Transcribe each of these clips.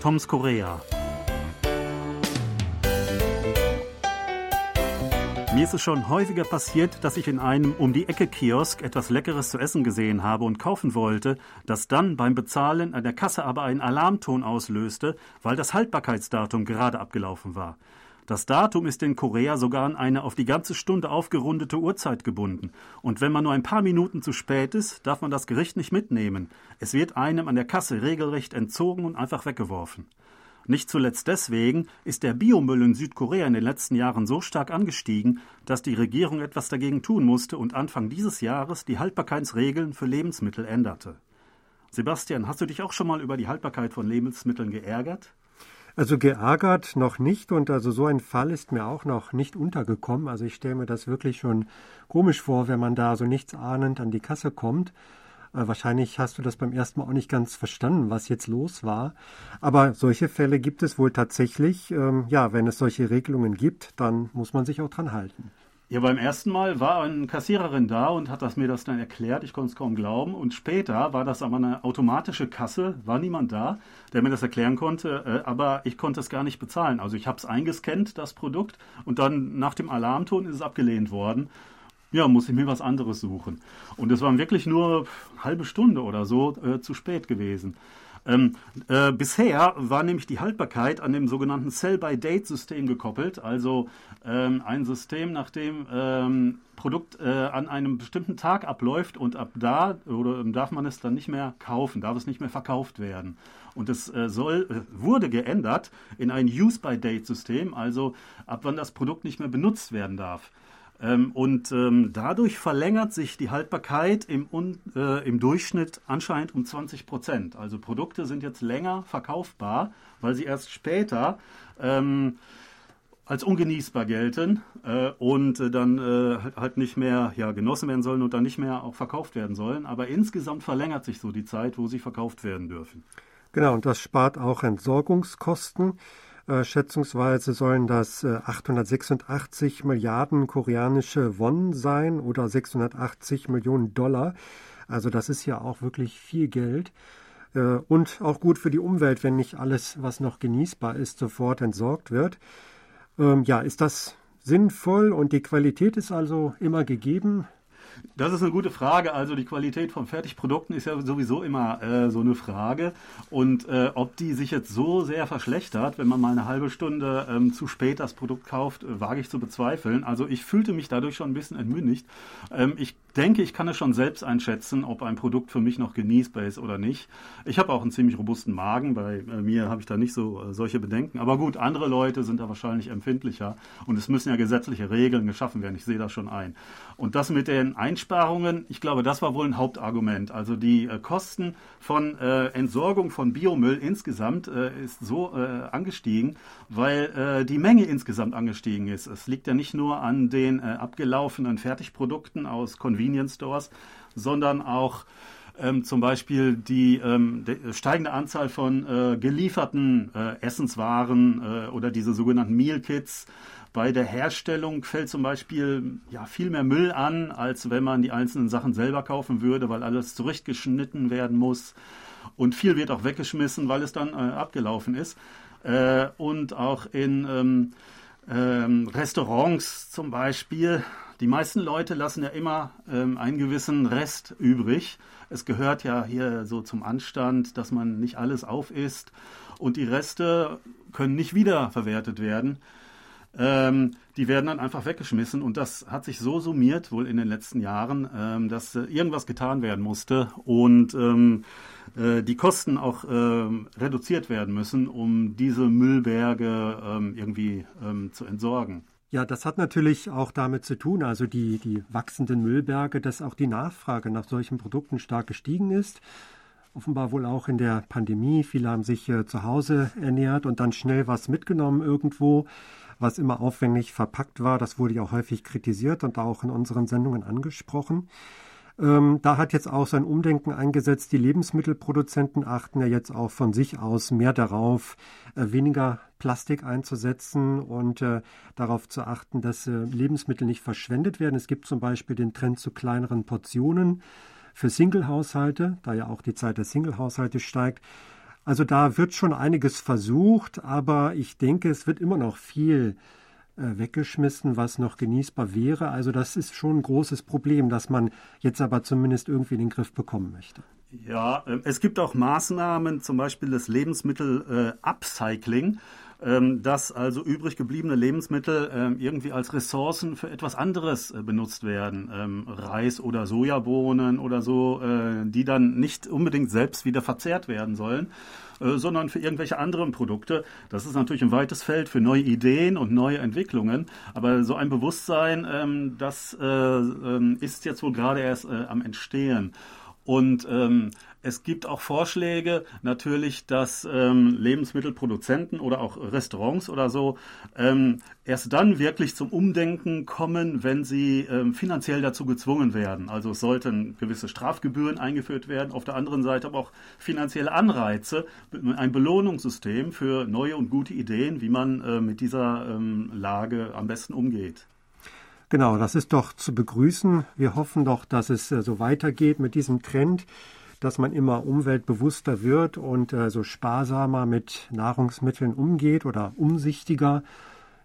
Toms Korea. Mir ist es schon häufiger passiert, dass ich in einem um die Ecke Kiosk etwas Leckeres zu essen gesehen habe und kaufen wollte, das dann beim Bezahlen an der Kasse aber einen Alarmton auslöste, weil das Haltbarkeitsdatum gerade abgelaufen war. Das Datum ist in Korea sogar an eine auf die ganze Stunde aufgerundete Uhrzeit gebunden. Und wenn man nur ein paar Minuten zu spät ist, darf man das Gericht nicht mitnehmen. Es wird einem an der Kasse regelrecht entzogen und einfach weggeworfen. Nicht zuletzt deswegen ist der Biomüll in Südkorea in den letzten Jahren so stark angestiegen, dass die Regierung etwas dagegen tun musste und Anfang dieses Jahres die Haltbarkeitsregeln für Lebensmittel änderte. Sebastian, hast du dich auch schon mal über die Haltbarkeit von Lebensmitteln geärgert? Also geärgert noch nicht und also so ein Fall ist mir auch noch nicht untergekommen. Also ich stelle mir das wirklich schon komisch vor, wenn man da so nichts ahnend an die Kasse kommt. Äh, wahrscheinlich hast du das beim ersten Mal auch nicht ganz verstanden, was jetzt los war. Aber solche Fälle gibt es wohl tatsächlich. Ähm, ja, wenn es solche Regelungen gibt, dann muss man sich auch dran halten. Ja, beim ersten Mal war eine Kassiererin da und hat das mir das dann erklärt. Ich konnte es kaum glauben. Und später war das aber eine automatische Kasse, war niemand da, der mir das erklären konnte. Äh, aber ich konnte es gar nicht bezahlen. Also ich habe es eingescannt, das Produkt, und dann nach dem Alarmton ist es abgelehnt worden. Ja, muss ich mir was anderes suchen. Und es waren wirklich nur halbe Stunde oder so äh, zu spät gewesen. Ähm, äh, bisher war nämlich die Haltbarkeit an dem sogenannten Sell-by-Date-System gekoppelt, also ähm, ein System, nach dem ähm, Produkt äh, an einem bestimmten Tag abläuft und ab da oder darf man es dann nicht mehr kaufen, darf es nicht mehr verkauft werden. Und es äh, soll, äh, wurde geändert in ein Use-by-Date-System, also ab wann das Produkt nicht mehr benutzt werden darf. Ähm, und ähm, dadurch verlängert sich die Haltbarkeit im, äh, im Durchschnitt anscheinend um 20 Prozent. Also Produkte sind jetzt länger verkaufbar, weil sie erst später ähm, als ungenießbar gelten äh, und äh, dann äh, halt nicht mehr ja, genossen werden sollen und dann nicht mehr auch verkauft werden sollen. Aber insgesamt verlängert sich so die Zeit, wo sie verkauft werden dürfen. Genau, und das spart auch Entsorgungskosten. Äh, schätzungsweise sollen das äh, 886 Milliarden koreanische Won sein oder 680 Millionen Dollar. Also das ist ja auch wirklich viel Geld. Äh, und auch gut für die Umwelt, wenn nicht alles, was noch genießbar ist, sofort entsorgt wird. Ähm, ja, ist das sinnvoll und die Qualität ist also immer gegeben? Das ist eine gute Frage. Also die Qualität von Fertigprodukten ist ja sowieso immer äh, so eine Frage. Und äh, ob die sich jetzt so sehr verschlechtert, wenn man mal eine halbe Stunde ähm, zu spät das Produkt kauft, äh, wage ich zu bezweifeln. Also ich fühlte mich dadurch schon ein bisschen entmündigt. Ähm, ich denke, ich kann es schon selbst einschätzen, ob ein Produkt für mich noch genießbar ist oder nicht. Ich habe auch einen ziemlich robusten Magen. Bei äh, mir habe ich da nicht so äh, solche Bedenken. Aber gut, andere Leute sind da wahrscheinlich empfindlicher. Und es müssen ja gesetzliche Regeln geschaffen werden. Ich sehe das schon ein. Und das mit den Einsparungen, ich glaube, das war wohl ein Hauptargument. Also die äh, Kosten von Entsorgung von Biomüll insgesamt ist so angestiegen, weil die Menge insgesamt angestiegen ist. Es liegt ja nicht nur an den abgelaufenen Fertigprodukten aus Convenience Stores, sondern auch ähm, zum Beispiel die, ähm, steigende Anzahl von äh, gelieferten äh, Essenswaren äh, oder diese sogenannten Meal Kits bei der Herstellung fällt zum Beispiel ja, viel mehr Müll an, als wenn man die einzelnen Sachen selber kaufen würde, weil alles zurechtgeschnitten werden muss. Und viel wird auch weggeschmissen, weil es dann äh, abgelaufen ist. Äh, und auch in ähm, ähm, Restaurants zum Beispiel. Die meisten Leute lassen ja immer ähm, einen gewissen Rest übrig. Es gehört ja hier so zum Anstand, dass man nicht alles aufisst. Und die Reste können nicht wiederverwertet werden ähm, die werden dann einfach weggeschmissen. Und das hat sich so summiert, wohl in den letzten Jahren, ähm, dass äh, irgendwas getan werden musste und ähm, äh, die Kosten auch ähm, reduziert werden müssen, um diese Müllberge ähm, irgendwie ähm, zu entsorgen. Ja, das hat natürlich auch damit zu tun, also die, die wachsenden Müllberge, dass auch die Nachfrage nach solchen Produkten stark gestiegen ist offenbar wohl auch in der Pandemie. Viele haben sich äh, zu Hause ernährt und dann schnell was mitgenommen irgendwo was immer aufwendig verpackt war. Das wurde ja häufig kritisiert und auch in unseren Sendungen angesprochen. Ähm, da hat jetzt auch sein Umdenken eingesetzt. Die Lebensmittelproduzenten achten ja jetzt auch von sich aus mehr darauf, äh, weniger Plastik einzusetzen und äh, darauf zu achten, dass äh, Lebensmittel nicht verschwendet werden. Es gibt zum Beispiel den Trend zu kleineren Portionen für Single-Haushalte, da ja auch die Zeit der Single-Haushalte steigt. Also da wird schon einiges versucht, aber ich denke, es wird immer noch viel äh, weggeschmissen, was noch genießbar wäre. Also das ist schon ein großes Problem, das man jetzt aber zumindest irgendwie in den Griff bekommen möchte. Ja, äh, es gibt auch Maßnahmen, zum Beispiel das Lebensmittel-Upcycling. Äh, dass also übrig gebliebene Lebensmittel ähm, irgendwie als Ressourcen für etwas anderes äh, benutzt werden. Ähm, Reis oder Sojabohnen oder so, äh, die dann nicht unbedingt selbst wieder verzehrt werden sollen äh, sondern für irgendwelche anderen Produkte. Das ist natürlich ein weites Feld für neue Ideen und neue Entwicklungen. Aber so ein Bewusstsein, das ist jetzt wohl gerade erst am Entstehen. Und ähm, es gibt auch Vorschläge natürlich, dass ähm, Lebensmittelproduzenten oder auch Restaurants oder so ähm, erst dann wirklich zum Umdenken kommen, wenn sie ähm, finanziell dazu gezwungen werden. Also es sollten gewisse Strafgebühren eingeführt werden, auf der anderen Seite aber auch finanzielle Anreize, ein Belohnungssystem für neue und gute Ideen, wie man äh, mit dieser ähm, Lage am besten umgeht. Genau, das ist doch zu begrüßen. Wir hoffen doch, dass es äh, so weitergeht mit diesem Trend, dass man immer umweltbewusster wird und äh, so sparsamer mit Nahrungsmitteln umgeht oder umsichtiger.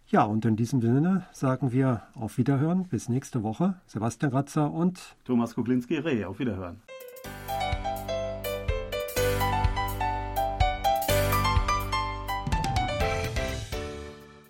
Ja, und in diesem Sinne sagen wir auf Wiederhören. Bis nächste Woche. Sebastian Ratzer und Thomas Kuklinski-Reh. Auf Wiederhören.